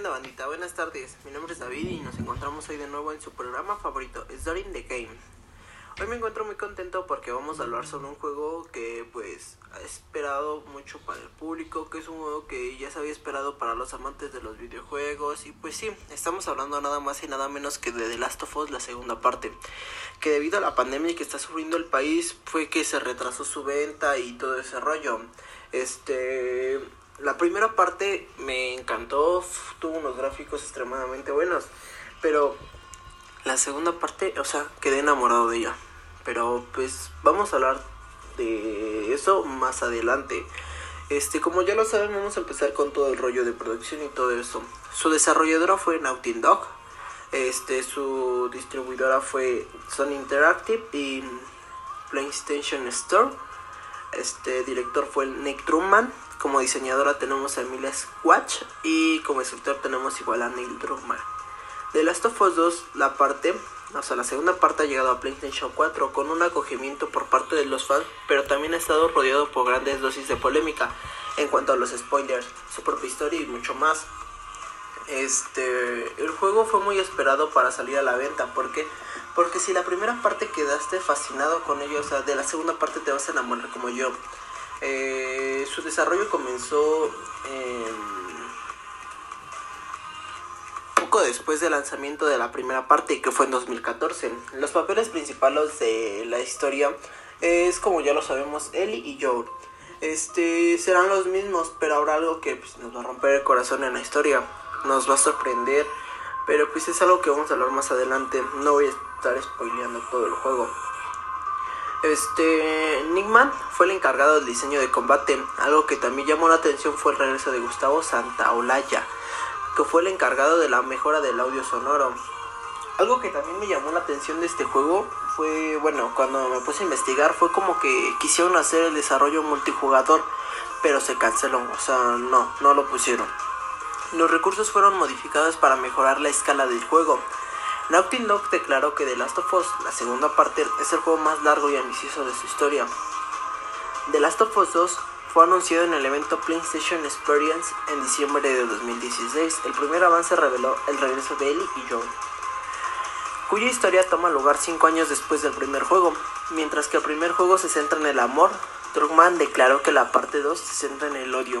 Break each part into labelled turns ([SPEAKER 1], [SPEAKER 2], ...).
[SPEAKER 1] onda bandita? Buenas tardes, mi nombre es David y nos encontramos hoy de nuevo en su programa favorito, Story the Game. Hoy me encuentro muy contento porque vamos a hablar sobre un juego que pues ha esperado mucho para el público, que es un juego que ya se había esperado para los amantes de los videojuegos y pues sí, estamos hablando nada más y nada menos que de The Last of Us, la segunda parte, que debido a la pandemia que está sufriendo el país fue que se retrasó su venta y todo ese rollo. Este la primera parte me encantó, tuvo unos gráficos extremadamente buenos, pero la segunda parte, o sea, quedé enamorado de ella. Pero pues vamos a hablar de eso más adelante. Este, como ya lo saben, vamos a empezar con todo el rollo de producción y todo eso. Su desarrolladora fue Naughty Dog. Este, su distribuidora fue Sony Interactive y PlayStation Store. Este director fue Nick Drummond como diseñadora tenemos a Emilia Squatch y como escritor tenemos igual a Neil Druckmann. De Last of Us 2, la parte, o sea, la segunda parte ha llegado a PlayStation 4 con un acogimiento por parte de los fans, pero también ha estado rodeado por grandes dosis de polémica en cuanto a los spoilers, su propia historia y mucho más. Este, el juego fue muy esperado para salir a la venta, porque porque si la primera parte quedaste fascinado con ello, o sea, de la segunda parte te vas a enamorar como yo. Eh, su desarrollo comenzó poco después del lanzamiento de la primera parte, que fue en 2014. Los papeles principales de la historia es, como ya lo sabemos, Ellie y Joel. Este serán los mismos, pero habrá algo que pues, nos va a romper el corazón en la historia, nos va a sorprender, pero pues es algo que vamos a hablar más adelante. No voy a estar spoileando todo el juego. Este, Nickman fue el encargado del diseño de combate. Algo que también llamó la atención fue el regreso de Gustavo Santaolalla, que fue el encargado de la mejora del audio sonoro. Algo que también me llamó la atención de este juego fue, bueno, cuando me puse a investigar, fue como que quisieron hacer el desarrollo multijugador, pero se canceló, o sea, no, no lo pusieron. Los recursos fueron modificados para mejorar la escala del juego Naughty Dog declaró que The Last of Us, la segunda parte, es el juego más largo y ambicioso de su historia. The Last of Us 2 fue anunciado en el evento PlayStation Experience en diciembre de 2016. El primer avance reveló el regreso de Ellie y Joel, cuya historia toma lugar 5 años después del primer juego. Mientras que el primer juego se centra en el amor, Druckmann declaró que la parte 2 se centra en el odio.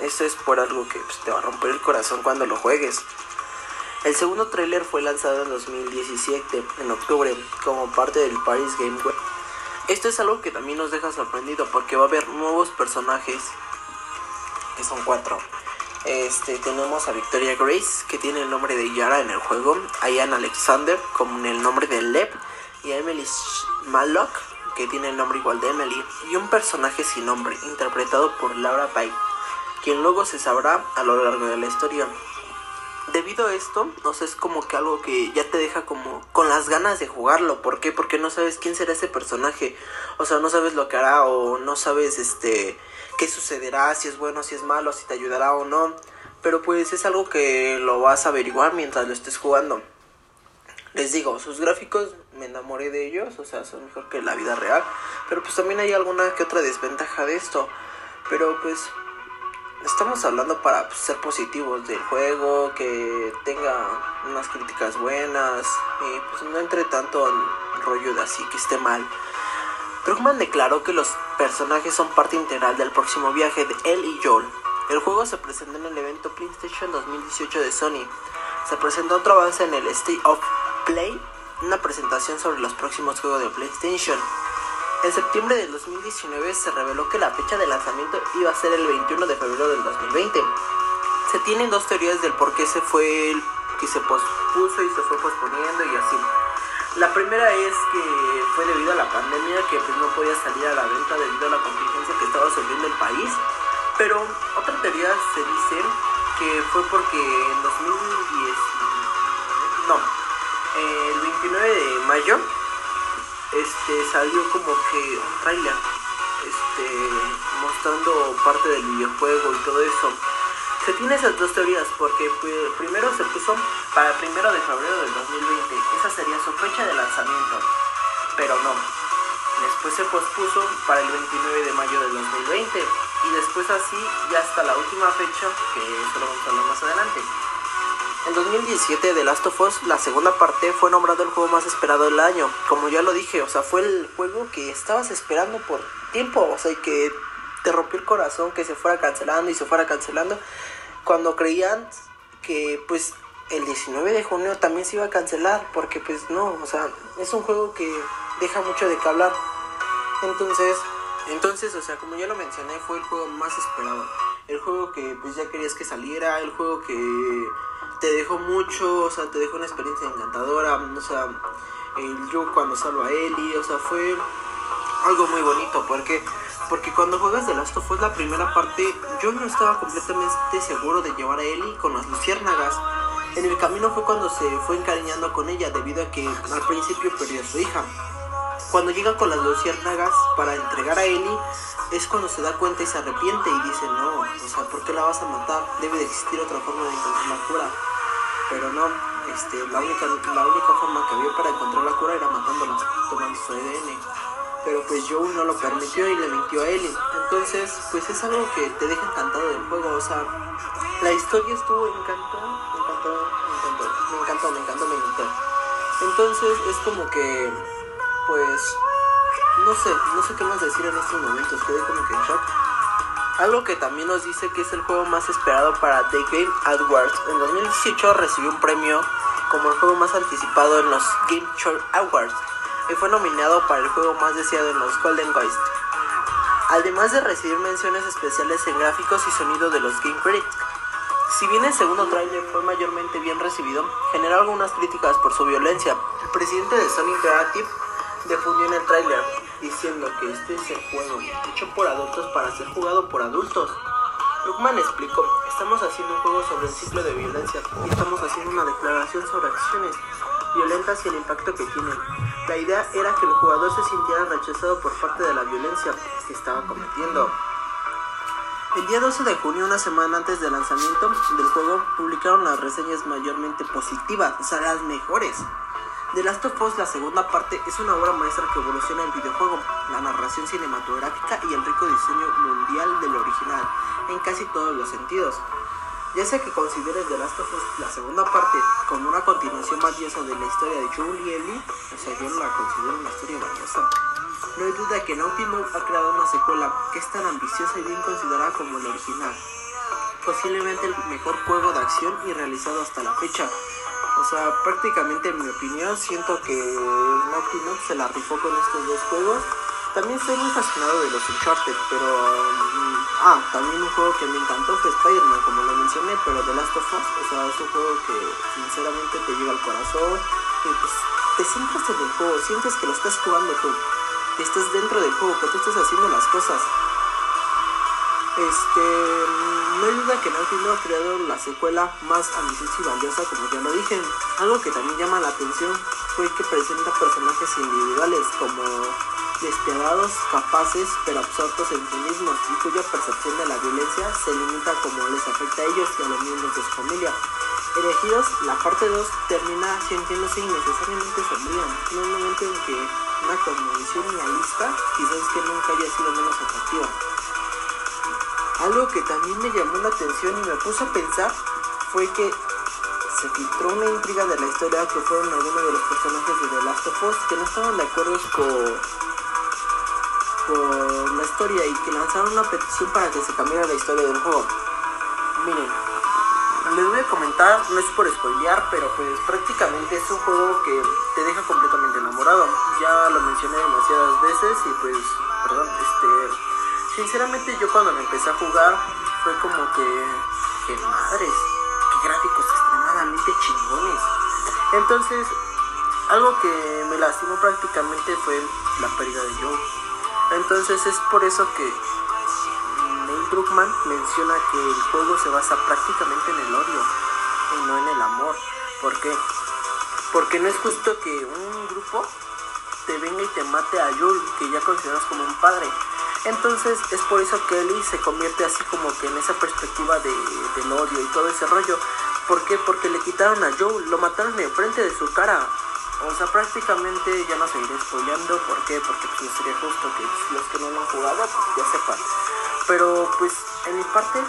[SPEAKER 1] Eso es por algo que pues, te va a romper el corazón cuando lo juegues. El segundo tráiler fue lanzado en 2017, en octubre, como parte del Paris Game Week. Esto es algo que también nos deja sorprendido porque va a haber nuevos personajes, que son cuatro. Este, tenemos a Victoria Grace, que tiene el nombre de Yara en el juego, a Ian Alexander, con el nombre de Lev, y a Emily Mallock, que tiene el nombre igual de Emily, y un personaje sin nombre, interpretado por Laura Pike, quien luego se sabrá a lo largo de la historia debido a esto, no sé, es como que algo que ya te deja como con las ganas de jugarlo. ¿Por qué? Porque no sabes quién será ese personaje. O sea, no sabes lo que hará o no sabes este qué sucederá, si es bueno, si es malo, si te ayudará o no. Pero pues es algo que lo vas a averiguar mientras lo estés jugando. Les digo, sus gráficos me enamoré de ellos, o sea, son mejor que la vida real. Pero pues también hay alguna que otra desventaja de esto. Pero pues estamos hablando para pues, ser positivos del juego, que tenga unas críticas buenas y pues no entre tanto en rollo de así que esté mal. Druckmann declaró que los personajes son parte integral del próximo viaje de él y Joel. El juego se presentó en el evento PlayStation 2018 de Sony. Se presentó otro avance en el State of Play, una presentación sobre los próximos juegos de PlayStation. En septiembre del 2019 se reveló que la fecha de lanzamiento iba a ser el 21 de febrero del 2020. Se tienen dos teorías del por qué se fue que se pospuso y se fue posponiendo y así. La primera es que fue debido a la pandemia que pues no podía salir a la venta debido a la contingencia que estaba sufriendo el país. Pero otra teoría se dice que fue porque en 2010 no, el 29 de mayo este salió como que un trailer este mostrando parte del videojuego y todo eso. Se tiene esas dos teorías porque primero se puso para el primero de febrero del 2020 esa sería su fecha de lanzamiento pero no. Después se pospuso para el 29 de mayo del 2020 y después así ya hasta la última fecha que eso lo vamos a hablar más adelante En 2017 The Last of Us, la segunda parte, fue nombrado el juego más esperado del año. Como ya lo dije, o sea, fue el juego que estabas esperando por tiempo, o sea, y que te rompió el corazón que se fuera cancelando y se fuera cancelando. Cuando creían que pues el 19 de junio también se iba a cancelar, porque pues no, o sea, es un juego que deja mucho de qué hablar. Entonces, entonces, o sea, como ya lo mencioné, fue el juego más esperado. El juego que pues ya querías que saliera, el juego que te dejó mucho, o sea, te dejó una experiencia encantadora, o sea, el yo cuando salvo a Ellie, o sea, fue algo muy bonito, porque porque cuando juegas de Last of Us la primera parte, yo no estaba completamente seguro de llevar a Ellie con las luciérnagas. En el camino fue cuando se fue encariñando con ella debido a que al principio perdió a su hija. Cuando llega con las luciérnagas para entregar a Ellie, es cuando se da cuenta y se arrepiente y dice, no, o sea, ¿por qué la vas a matar? Debe de existir otra forma de encontrar la cura. Pero no, este, la, única, la única forma que había para encontrar la cura era matándola, tomando su ADN. Pero pues Joe no lo permitió y le mintió a Ellie. Entonces, pues es algo que te deja encantado del juego. O sea, la historia estuvo encantó, me encantó, me encantó, me encantó, me encantó. Entonces es como que, pues, no sé, no sé qué más decir en estos momentos, quedé como que en shock. Algo que también nos dice que es el juego más esperado para The Game Awards. En 2018 recibió un premio como el juego más anticipado en los Game Show Awards y fue nominado para el juego más deseado en los Golden Geist. Además de recibir menciones especiales en gráficos y sonido de los Game Critics. Si bien el segundo tráiler fue mayormente bien recibido, generó algunas críticas por su violencia. El presidente de Sony Interactive difundió en el tráiler diciendo que este es el juego hecho por adultos para ser jugado por adultos. Luckman explicó, estamos haciendo un juego sobre el ciclo de violencia y estamos haciendo una declaración sobre acciones violentas y el impacto que tienen. La idea era que el jugador se sintiera rechazado por parte de la violencia que estaba cometiendo. El día 12 de junio, una semana antes del lanzamiento del juego, publicaron las reseñas mayormente positivas, o sea, las mejores. The Last of Us, la segunda parte, es una obra maestra que evoluciona el videojuego, la narración cinematográfica y el rico diseño mundial del original, en casi todos los sentidos. Ya sea que consideres The Last of Us, la segunda parte, como una continuación valiosa de la historia de Joel y Ellie, o sea, yo la considero una historia valiosa. No hay duda que Naughty Dog ha creado una secuela que es tan ambiciosa y bien considerada como el original. Posiblemente el mejor juego de acción y realizado hasta la fecha. O sea, prácticamente en mi opinión siento que Naughty Dog se la rifó con estos dos juegos. También estoy muy fascinado de los Uncharted, pero... um, ah, también un juego que me encantó fue Spider-Man, como lo mencioné, pero The Last of Us, o sea, es un juego que sinceramente te llega al corazón y pues te sientes en el juego, sientes que lo estás jugando tú, que estás dentro del juego, que tú estás haciendo las cosas. Este, no hay duda que Naughty ha creado la secuela más ambiciosa y valiosa, como ya lo dije. Algo que también llama la atención fue que presenta personajes individuales como despiadados, capaces, pero absortos en sí mismos y cuya percepción de la violencia se limita como les afecta a ellos y a los miembros de su familia. Elegidos, la parte 2 termina sintiéndose innecesariamente sombría, en un momento en que una cosmovisión realista quizás que nunca haya sido menos atractiva. Algo que también me llamó la atención y me puso a pensar fue que se filtró una intriga de la historia que fueron algunos de los personajes de The Last of Us que no estaban de acuerdo con, con la historia y que lanzaron una petición para que se cambiara la historia del juego. Miren, les voy a comentar, no es por spoilear, pero pues prácticamente es un juego que te deja completamente enamorado. Ya lo mencioné demasiadas veces y pues, perdón, este, sinceramente yo cuando me empecé a jugar fue como que, que madres, que gráficos extremadamente chingones. Entonces, algo que me lastimó prácticamente fue la pérdida de Joe. Entonces es por eso que Neil Druckmann menciona que el juego se basa prácticamente en el odio y no en el amor. ¿Por qué? Porque no es justo que un grupo te venga y te mate a Joel, que ya consideras como un padre. Entonces es por eso que Ellie se convierte así como que en esa perspectiva de, del odio y todo ese rollo. ¿Por qué? Porque le quitaron a Joel, lo mataron enfrente de su cara. O sea, prácticamente ya no seguiré spoileando. ¿Por qué? Porque pues, no sería justo que los que no lo han jugado pues, ya sepan. Pero pues en mi parte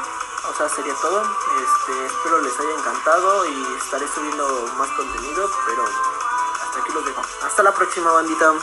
[SPEAKER 1] o sea, sería todo. Este, espero les haya encantado y estaré subiendo más contenido, pero hasta aquí los dejo. Hasta la próxima, bandita.